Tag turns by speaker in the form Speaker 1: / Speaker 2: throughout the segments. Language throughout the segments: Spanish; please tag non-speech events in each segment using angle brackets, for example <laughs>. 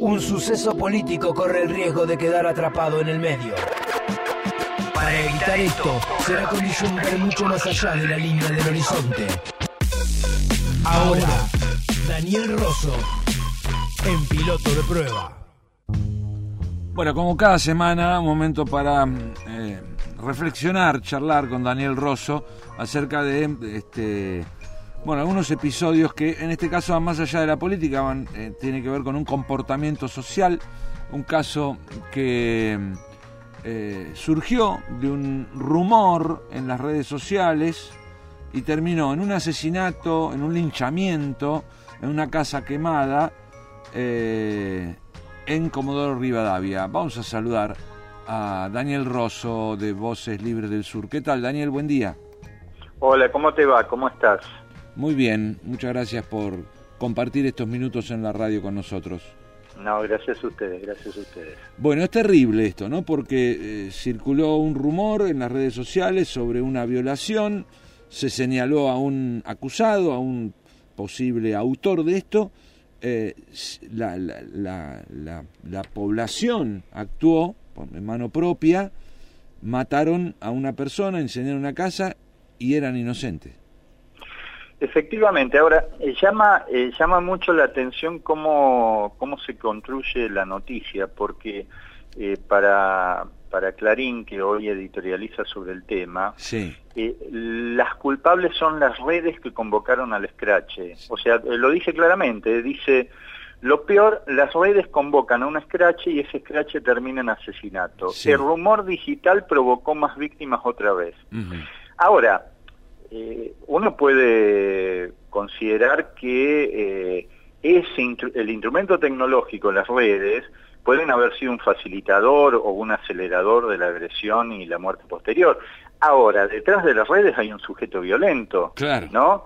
Speaker 1: un suceso político corre el riesgo de quedar atrapado en el medio. Para evitar esto, será condición ver mucho más allá de la línea del horizonte. Ahora, Daniel Rosso, en piloto de prueba.
Speaker 2: Bueno, como cada semana, un momento para eh, reflexionar, charlar con Daniel Rosso acerca de este bueno, algunos episodios que en este caso van más allá de la política, van, eh, tiene que ver con un comportamiento social, un caso que eh, surgió de un rumor en las redes sociales y terminó en un asesinato, en un linchamiento, en una casa quemada eh, en Comodoro Rivadavia. Vamos a saludar a Daniel Rosso de Voces Libres del Sur. ¿Qué tal, Daniel? Buen día.
Speaker 3: Hola, ¿cómo te va? ¿Cómo estás?
Speaker 2: Muy bien, muchas gracias por compartir estos minutos en la radio con nosotros.
Speaker 3: No, gracias a ustedes, gracias a ustedes.
Speaker 2: Bueno, es terrible esto, ¿no? Porque eh, circuló un rumor en las redes sociales sobre una violación, se señaló a un acusado, a un posible autor de esto, eh, la, la, la, la, población actuó en mano propia, mataron a una persona, incendiaron una casa y eran inocentes.
Speaker 3: Efectivamente, ahora eh, llama, eh, llama mucho la atención cómo, cómo se construye la noticia, porque eh, para, para Clarín, que hoy editorializa sobre el tema,
Speaker 2: sí.
Speaker 3: las culpables son las redes que convocaron al escrache. O sea, lo dice claramente, dice, lo peor, las redes convocan a un escrache y ese escrache termina en asesinato. Sí. El rumor digital provocó más víctimas otra vez. Uh -huh. Ahora, eh, uno puede considerar que eh, ese el instrumento tecnológico, las redes, pueden haber sido un facilitador o un acelerador de la agresión y la muerte posterior. Ahora, detrás de las redes hay un sujeto violento,
Speaker 2: claro.
Speaker 3: ¿no?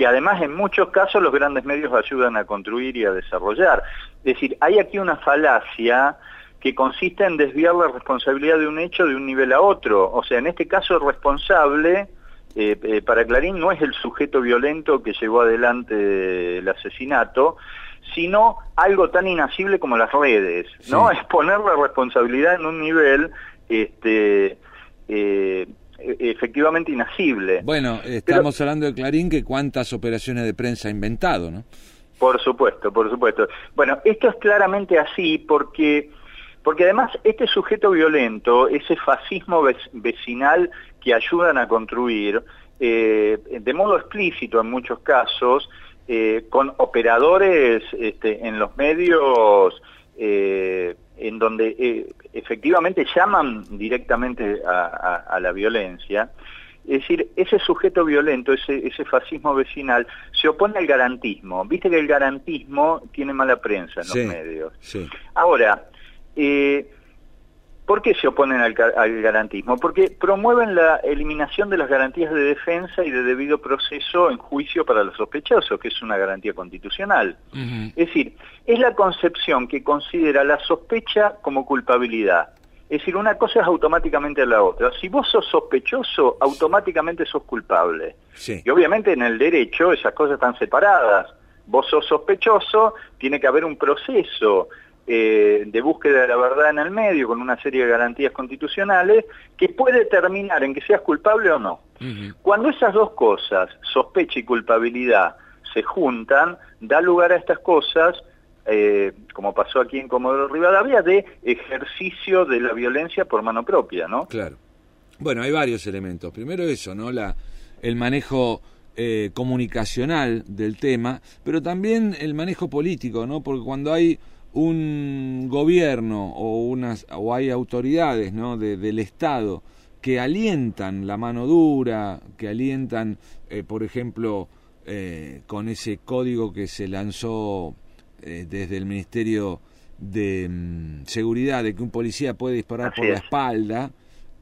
Speaker 3: que además en muchos casos los grandes medios ayudan a construir y a desarrollar. Es decir, hay aquí una falacia que consiste en desviar la responsabilidad de un hecho de un nivel a otro. O sea, en este caso el responsable eh, eh, para Clarín no es el sujeto violento que llevó adelante el asesinato, sino algo tan inasible como las redes, ¿no? Es poner la responsabilidad en un nivel este, eh, efectivamente inasible.
Speaker 2: Bueno, estamos Pero, hablando de Clarín que cuántas operaciones de prensa ha inventado, ¿no?
Speaker 3: Por supuesto, por supuesto. Bueno, esto es claramente así porque porque además este sujeto violento, ese fascismo vecinal que ayudan a construir, eh, de modo explícito en muchos casos, eh, con operadores este, en los medios eh, en donde efectivamente llaman directamente a, a, a, la violencia, es decir, ese sujeto violento, ese, ese fascismo vecinal, se opone al garantismo. Viste que el garantismo tiene mala prensa en los medios.
Speaker 2: Sí.
Speaker 3: Ahora, eh, ¿Por qué se oponen al, al, garantismo? Porque promueven la eliminación de las garantías de defensa y de debido proceso en juicio para los sospechosos, que es una garantía constitucional.
Speaker 2: Uh -huh.
Speaker 3: Es decir, es la concepción que considera la sospecha como culpabilidad. Es decir, una cosa es automáticamente la otra. Si vos sos sospechoso, automáticamente sos culpable.
Speaker 2: Sí.
Speaker 3: Y obviamente en el derecho esas cosas están separadas. Vos sos sospechoso, tiene que haber un proceso eh, de búsqueda de la verdad en el medio, con una serie de garantías constitucionales, que puede terminar en que seas culpable o no.
Speaker 2: Uh -huh.
Speaker 3: Cuando esas dos cosas, sospecha y culpabilidad, se juntan, da lugar a estas cosas, eh, como pasó aquí en Comodoro Rivadavia, de ejercicio de la violencia por mano propia, ¿no?
Speaker 2: Claro. Bueno, hay varios elementos. Primero eso, ¿no? La, el manejo eh, comunicacional del tema, pero también el manejo político, ¿no? Porque cuando hay un gobierno o unas o hay autoridades ¿no? de, del Estado que alientan la mano dura, que alientan, eh, por ejemplo, eh, con ese código que se lanzó eh, desde el Ministerio de mm, Seguridad, de que un policía puede disparar
Speaker 3: Así
Speaker 2: por
Speaker 3: es.
Speaker 2: la espalda,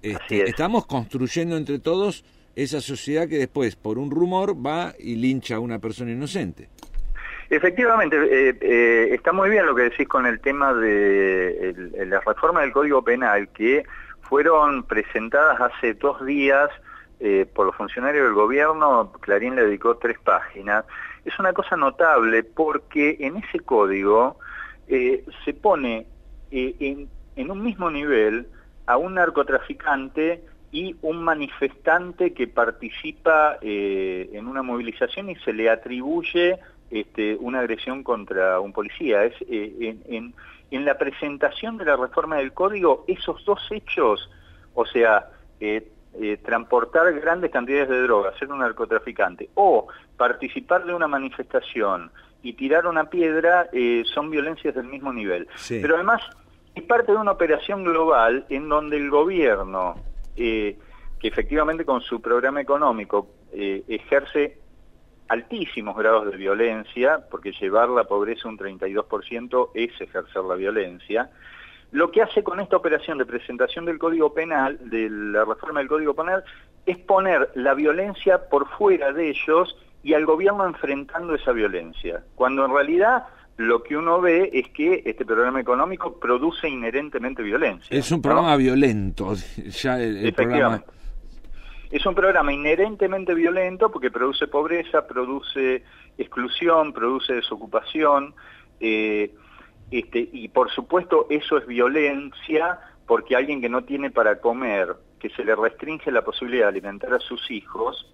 Speaker 2: este, estamos construyendo entre todos esa sociedad que después, por un rumor, va y lincha a una persona inocente.
Speaker 3: Efectivamente, eh, eh, está muy bien lo que decís con el tema de el, la reforma del Código Penal, que fueron presentadas hace dos días eh, por los funcionarios del gobierno, Clarín le dedicó tres páginas. Es una cosa notable porque en ese código se pone en, un mismo nivel a un narcotraficante y un manifestante que participa en una movilización y se le atribuye este, una agresión contra un policía. Es, en, en, la presentación de la reforma del código, esos dos hechos, o sea, transportar grandes cantidades de drogas, ser un narcotraficante, o participar de una manifestación y tirar una piedra eh, son violencias del mismo nivel. Pero además es parte de una operación global en donde el gobierno, eh, que efectivamente con su programa económico eh, ejerce altísimos grados de violencia, porque llevar la pobreza un 32% es ejercer la violencia, lo que hace con esta operación de presentación del Código Penal, de la reforma del Código Penal, es poner la violencia por fuera de ellos y al gobierno enfrentando esa violencia, cuando en realidad lo que uno ve es que este programa económico produce inherentemente violencia.
Speaker 2: Es un programa violento, <laughs> ya el, programa...
Speaker 3: Es un programa inherentemente violento porque produce pobreza, produce exclusión, produce desocupación, eh, este, y por supuesto eso es violencia porque alguien que no tiene para comer, que se le restringe la posibilidad de alimentar a sus hijos,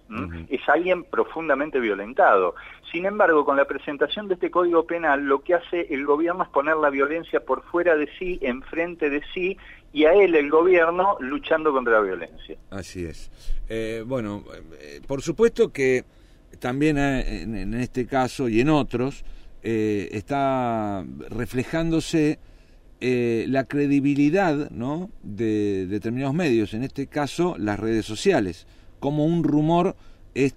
Speaker 3: es alguien profundamente violentado. Sin embargo, con la presentación de este Código Penal, lo que hace el gobierno es poner la violencia por fuera de sí, enfrente de sí, y a él, el gobierno, luchando contra la violencia.
Speaker 2: Así es. Eh, bueno, eh, por supuesto que también eh, en, este caso y en otros, está reflejándose eh, la credibilidad ¿no? de determinados medios, en este caso las redes sociales, como un rumor es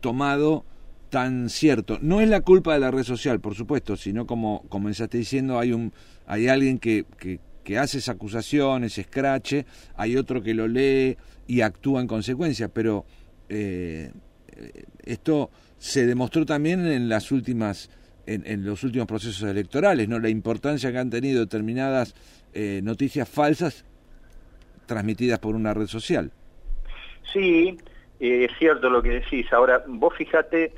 Speaker 2: tomado tan cierto. No es la culpa de la red social, por supuesto, sino como comenzaste diciendo, hay, un, hay alguien que, que, hace esas acusaciones, escrache, hay otro que lo lee y actúa en consecuencia, pero eh, esto se demostró también en las últimas en, los últimos procesos electorales, ¿no? La importancia que han tenido determinadas eh, noticias falsas transmitidas por una red social.
Speaker 3: Sí, eh, es cierto lo que decís. Ahora, vos fíjate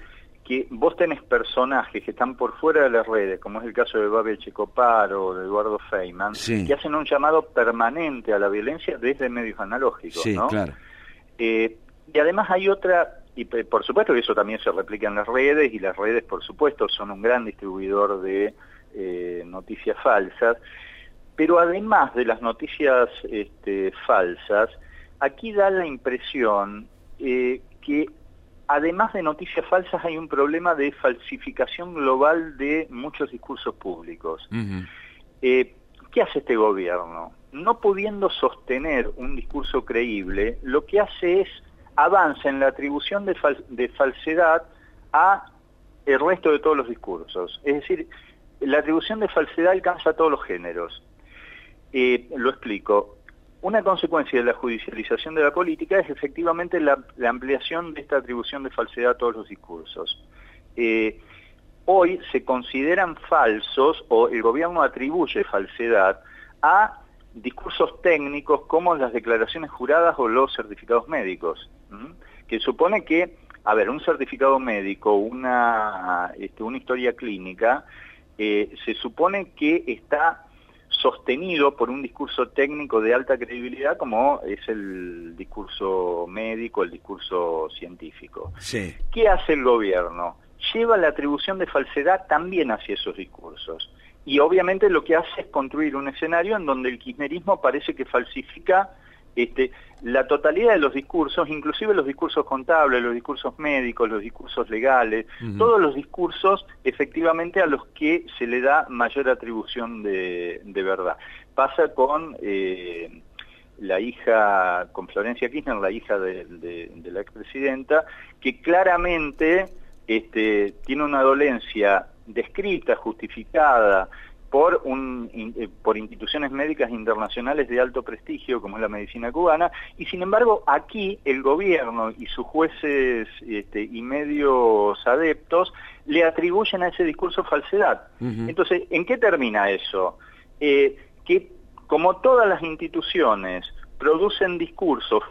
Speaker 3: que vos tenés personajes que están por fuera de las redes, como es el caso de Babel Checopar o de Eduardo Feynman, que hacen un llamado permanente a la violencia desde medios analógicos,
Speaker 2: sí, Claro.
Speaker 3: Eh, y además hay otra y por supuesto que eso también se replica en las redes y las redes por supuesto son un gran distribuidor de eh, noticias falsas, pero además de las noticias este, falsas, aquí da la impresión eh, que además de noticias falsas hay un problema de falsificación global de muchos discursos públicos. Eh, ¿Qué hace este gobierno? No pudiendo sostener un discurso creíble, lo que hace es avanza en la atribución de, falsedad a el resto de todos los discursos. Es decir, la atribución de falsedad alcanza a todos los géneros. Eh, lo explico. Una consecuencia de la judicialización de la política es efectivamente la, ampliación de esta atribución de falsedad a todos los discursos. Eh, hoy se consideran falsos o el gobierno atribuye falsedad a discursos técnicos como las declaraciones juradas o los certificados médicos, que supone que, a ver, un certificado médico, una, este, una historia clínica, eh, se supone que está sostenido por un discurso técnico de alta credibilidad como es el discurso médico, el discurso científico. ¿Qué hace el gobierno? Lleva la atribución de falsedad también hacia esos discursos y obviamente lo que hace es construir un escenario en donde el kirchnerismo parece que falsifica este, la totalidad de los discursos, inclusive los discursos contables, los discursos médicos, los discursos legales, todos los discursos efectivamente a los que se le da mayor atribución de, verdad. Pasa con eh, la hija, con Florencia Kirchner, la hija de, de la expresidenta, que claramente este, tiene una dolencia descrita, justificada por, un, eh, por instituciones médicas internacionales de alto prestigio como es la medicina cubana, y sin embargo aquí el gobierno y sus jueces este, y medios adeptos le atribuyen a ese discurso falsedad. Entonces, ¿en qué termina eso? Eh, que como todas las instituciones producen discursos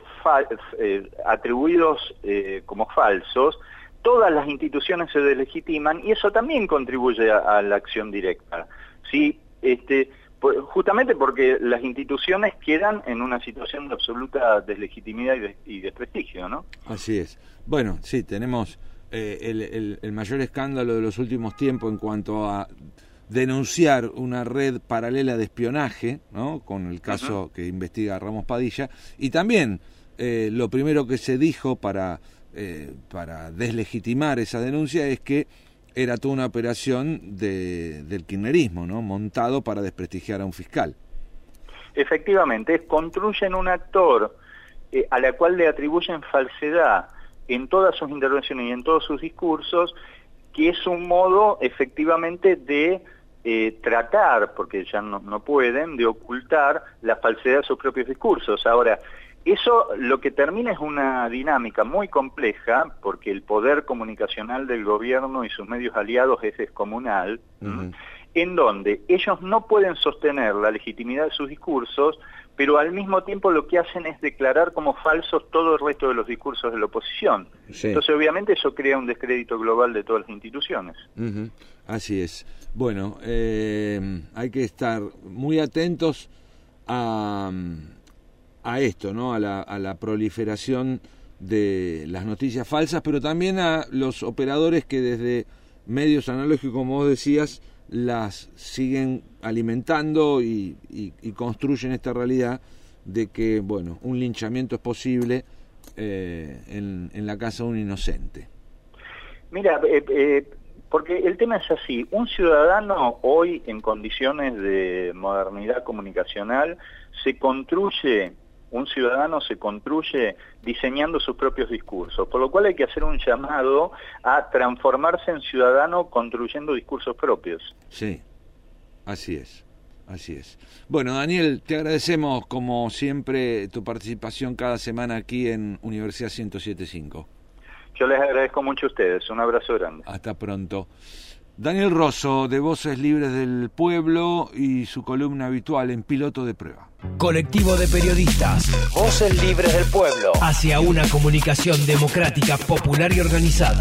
Speaker 3: eh, atribuidos como falsos, todas las instituciones se delegitiman y eso también contribuye a, la acción directa. Sí, este, justamente porque las instituciones quedan en una situación de absoluta deslegitimidad y, desprestigio, ¿no?
Speaker 2: Así es. Bueno, sí, tenemos eh, el, el, mayor escándalo de los últimos tiempos en cuanto a denunciar una red paralela de espionaje, ¿no? Con el caso que investiga Ramos Padilla, y también eh, lo primero que se dijo para, eh, para deslegitimar esa denuncia es que era toda una operación de, del kirchnerismo, ¿no? montado para desprestigiar a un fiscal.
Speaker 3: Efectivamente, construyen un actor eh, a la cual le atribuyen falsedad en todas sus intervenciones y en todos sus discursos, que es un modo efectivamente de eh, tratar, porque ya no, no, pueden, de ocultar la falsedad de sus propios discursos. Ahora, eso lo que termina es una dinámica muy compleja, porque el poder comunicacional del gobierno y sus medios aliados es descomunal, en donde ellos no pueden sostener la legitimidad de sus discursos, pero al mismo tiempo lo que hacen es declarar como falsos todo el resto de los discursos de la oposición. Entonces, obviamente, eso crea un descrédito global de todas las instituciones.
Speaker 2: Así es. Bueno, eh, hay que estar muy atentos a a esto, ¿no? A la, a la proliferación de las noticias falsas, pero también a los operadores que desde medios analógicos, como vos decías, las siguen alimentando y, construyen esta realidad de que, bueno, un linchamiento es posible eh, en, en, la casa de un inocente.
Speaker 3: Mira, eh, eh, porque el tema es así, un ciudadano hoy en condiciones de modernidad comunicacional se construye un ciudadano se construye diseñando sus propios discursos, por lo cual hay que hacer un llamado a transformarse en ciudadano construyendo discursos propios.
Speaker 2: Sí, así es. Así es. Bueno, Daniel, te agradecemos como siempre tu participación cada semana aquí en Universidad 1075.
Speaker 3: Yo les agradezco mucho a ustedes. Un abrazo grande.
Speaker 2: Hasta pronto. Daniel Rosso, de Voces Libres del Pueblo y su columna habitual en Piloto de Prueba.
Speaker 1: Colectivo de periodistas. Voces Libres del Pueblo. Hacia una comunicación democrática, popular y organizada.